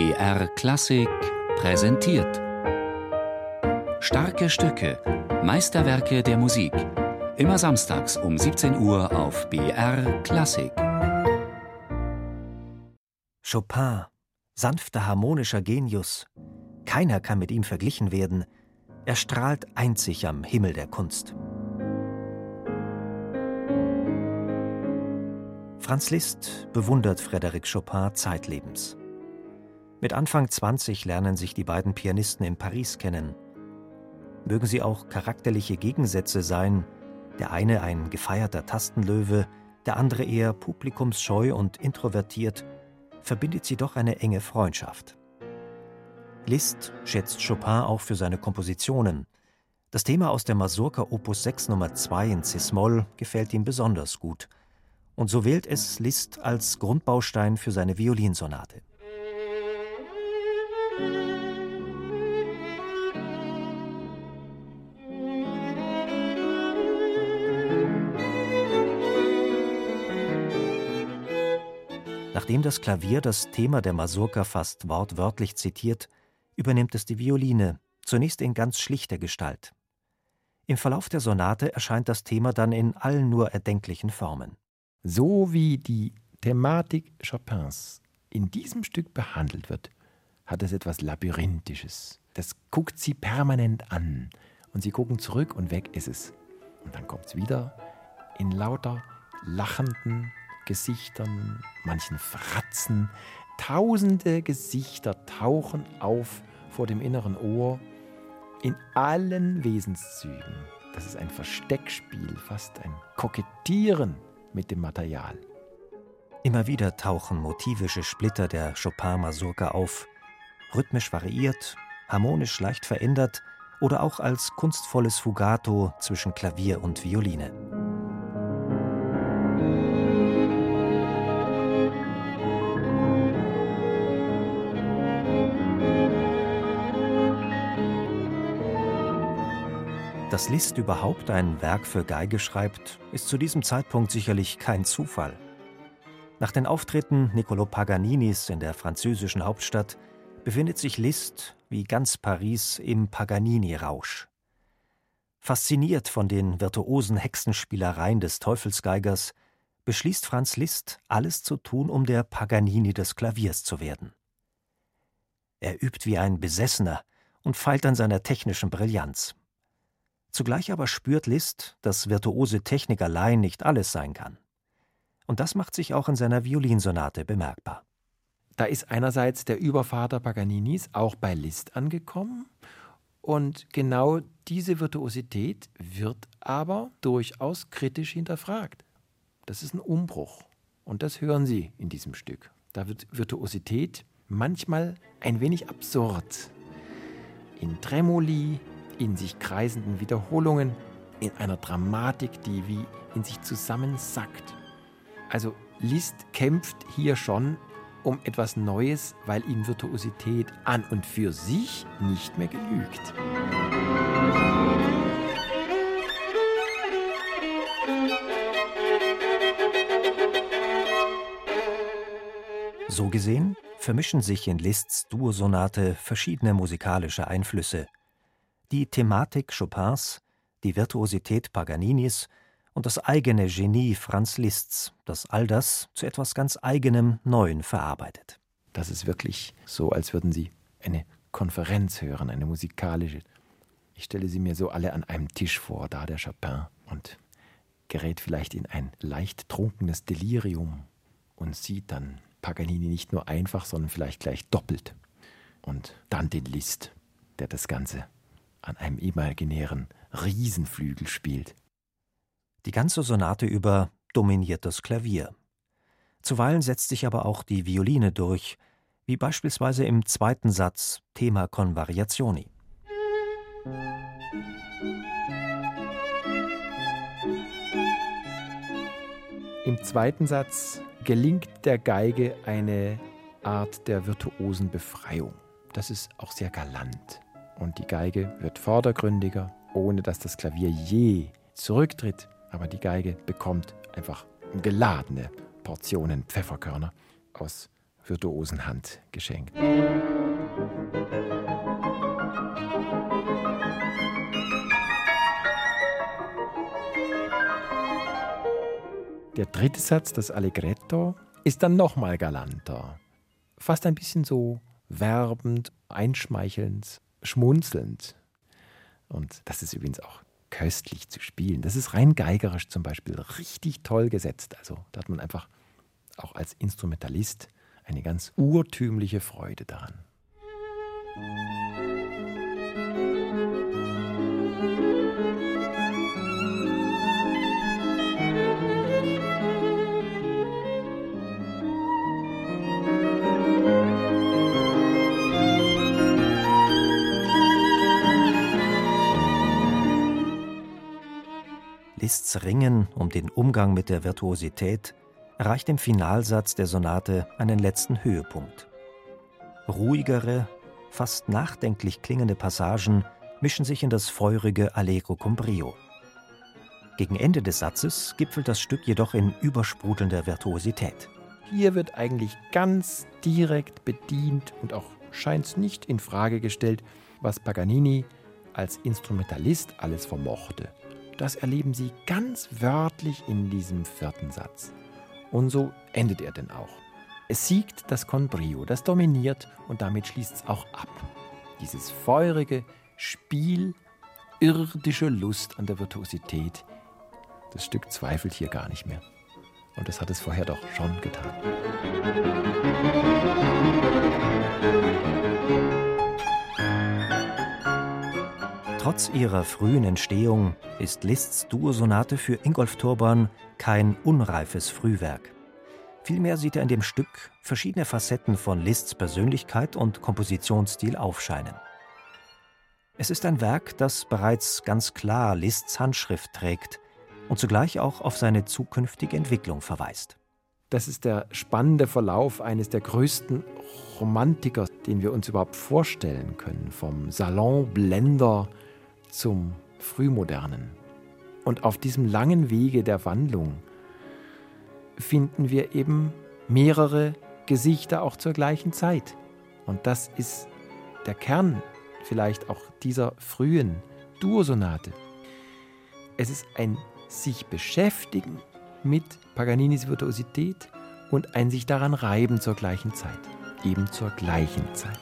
BR Klassik präsentiert. Starke Stücke, Meisterwerke der Musik. Immer samstags um 17 Uhr auf BR Klassik. Chopin, sanfter harmonischer Genius. Keiner kann mit ihm verglichen werden. Er strahlt einzig am Himmel der Kunst. Franz Liszt bewundert Frédéric Chopin zeitlebens. Mit Anfang 20 lernen sich die beiden Pianisten in Paris kennen. Mögen sie auch charakterliche Gegensätze sein, der eine ein gefeierter Tastenlöwe, der andere eher publikumsscheu und introvertiert, verbindet sie doch eine enge Freundschaft. Liszt schätzt Chopin auch für seine Kompositionen. Das Thema aus der Masurka Opus 6 Nummer 2 in Cis-Moll gefällt ihm besonders gut – und so wählt es Liszt als Grundbaustein für seine Violinsonate. Nachdem das Klavier das Thema der Masurka fast wortwörtlich zitiert, übernimmt es die Violine, zunächst in ganz schlichter Gestalt. Im Verlauf der Sonate erscheint das Thema dann in allen nur erdenklichen Formen. So wie die Thematik Chopins in diesem Stück behandelt wird, hat es etwas Labyrinthisches. Das guckt sie permanent an. Und sie gucken zurück und weg ist es. Und dann kommt es wieder in lauter lachenden Gesichtern, manchen Fratzen. Tausende Gesichter tauchen auf vor dem inneren Ohr in allen Wesenszügen. Das ist ein Versteckspiel, fast ein Kokettieren mit dem Material. Immer wieder tauchen motivische Splitter der Chopin-Masurka auf, rhythmisch variiert, harmonisch leicht verändert oder auch als kunstvolles Fugato zwischen Klavier und Violine. Dass Liszt überhaupt ein Werk für Geige schreibt, ist zu diesem Zeitpunkt sicherlich kein Zufall. Nach den Auftritten Niccolo Paganinis in der französischen Hauptstadt befindet sich Liszt, wie ganz Paris, im Paganini-Rausch. Fasziniert von den virtuosen Hexenspielereien des Teufelsgeigers, beschließt Franz Liszt, alles zu tun, um der Paganini des Klaviers zu werden. Er übt wie ein Besessener und feilt an seiner technischen Brillanz. Zugleich aber spürt Liszt, dass virtuose Technik allein nicht alles sein kann. Und das macht sich auch in seiner Violinsonate bemerkbar. Da ist einerseits der Übervater Paganinis auch bei Liszt angekommen und genau diese Virtuosität wird aber durchaus kritisch hinterfragt. Das ist ein Umbruch und das hören Sie in diesem Stück. Da wird Virtuosität manchmal ein wenig absurd. In Tremoli, in sich kreisenden Wiederholungen, in einer Dramatik, die wie in sich zusammensackt. Also Liszt kämpft hier schon um etwas Neues, weil ihm Virtuosität an und für sich nicht mehr genügt. So gesehen vermischen sich in Liszt's Duosonate verschiedene musikalische Einflüsse – die Thematik Chopins, die Virtuosität Paganinis und das eigene Genie Franz Liszt's, das all das zu etwas ganz eigenem Neuen verarbeitet. Das ist wirklich so, als würden Sie eine Konferenz hören, eine musikalische. Ich stelle sie mir so alle an einem Tisch vor, da der Chopin, und gerät vielleicht in ein leicht trunkenes Delirium und sieht dann Paganini nicht nur einfach, sondern vielleicht gleich doppelt. Und dann den Liszt, der das Ganze an einem imaginären Riesenflügel spielt. Die ganze Sonate über dominiert das Klavier. Zuweilen setzt sich aber auch die Violine durch, wie beispielsweise im zweiten Satz Thema con variazioni. Im zweiten Satz gelingt der Geige eine Art der virtuosen Befreiung. Das ist auch sehr galant und die Geige wird vordergründiger, ohne dass das Klavier je zurücktritt. Aber die Geige bekommt einfach geladene Portionen Pfefferkörner aus virtuosen Hand geschenkt. Der dritte Satz, das Allegretto, ist dann nochmal galanter. Fast ein bisschen so werbend, einschmeichelnd, schmunzelnd. Und das ist übrigens auch köstlich zu spielen. Das ist rein geigerisch zum Beispiel richtig toll gesetzt. Also da hat man einfach auch als Instrumentalist eine ganz urtümliche Freude daran. Liszt's Ringen um den Umgang mit der Virtuosität erreicht im Finalsatz der Sonate einen letzten Höhepunkt. Ruhigere, fast nachdenklich klingende Passagen mischen sich in das feurige Allegro con brio. Gegen Ende des Satzes gipfelt das Stück jedoch in übersprudelnder Virtuosität. Hier wird eigentlich ganz direkt bedient und auch scheint es nicht in Frage gestellt, was Paganini als Instrumentalist alles vermochte. Das erleben Sie ganz wörtlich in diesem vierten Satz. Und so endet er denn auch. Es siegt das Conbrio, das dominiert und damit schließt es auch ab. Dieses feurige Spiel, irdische Lust an der Virtuosität. Das Stück zweifelt hier gar nicht mehr. Und das hat es vorher doch schon getan. Trotz ihrer frühen Entstehung ist Liszt's Duosonate für Ingolf Turban kein unreifes Frühwerk. Vielmehr sieht er in dem Stück verschiedene Facetten von Liszt's Persönlichkeit und Kompositionsstil aufscheinen. Es ist ein Werk, das bereits ganz klar Liszt's Handschrift trägt und zugleich auch auf seine zukünftige Entwicklung verweist. Das ist der spannende Verlauf eines der größten Romantiker, den wir uns überhaupt vorstellen können, vom Salonblender zum Frühmodernen. Und auf diesem langen Wege der Wandlung finden wir eben mehrere Gesichter auch zur gleichen Zeit. Und das ist der Kern vielleicht auch dieser frühen Duosonate. Es ist ein sich beschäftigen mit Paganinis Virtuosität und ein sich daran reiben zur gleichen Zeit, eben zur gleichen Zeit.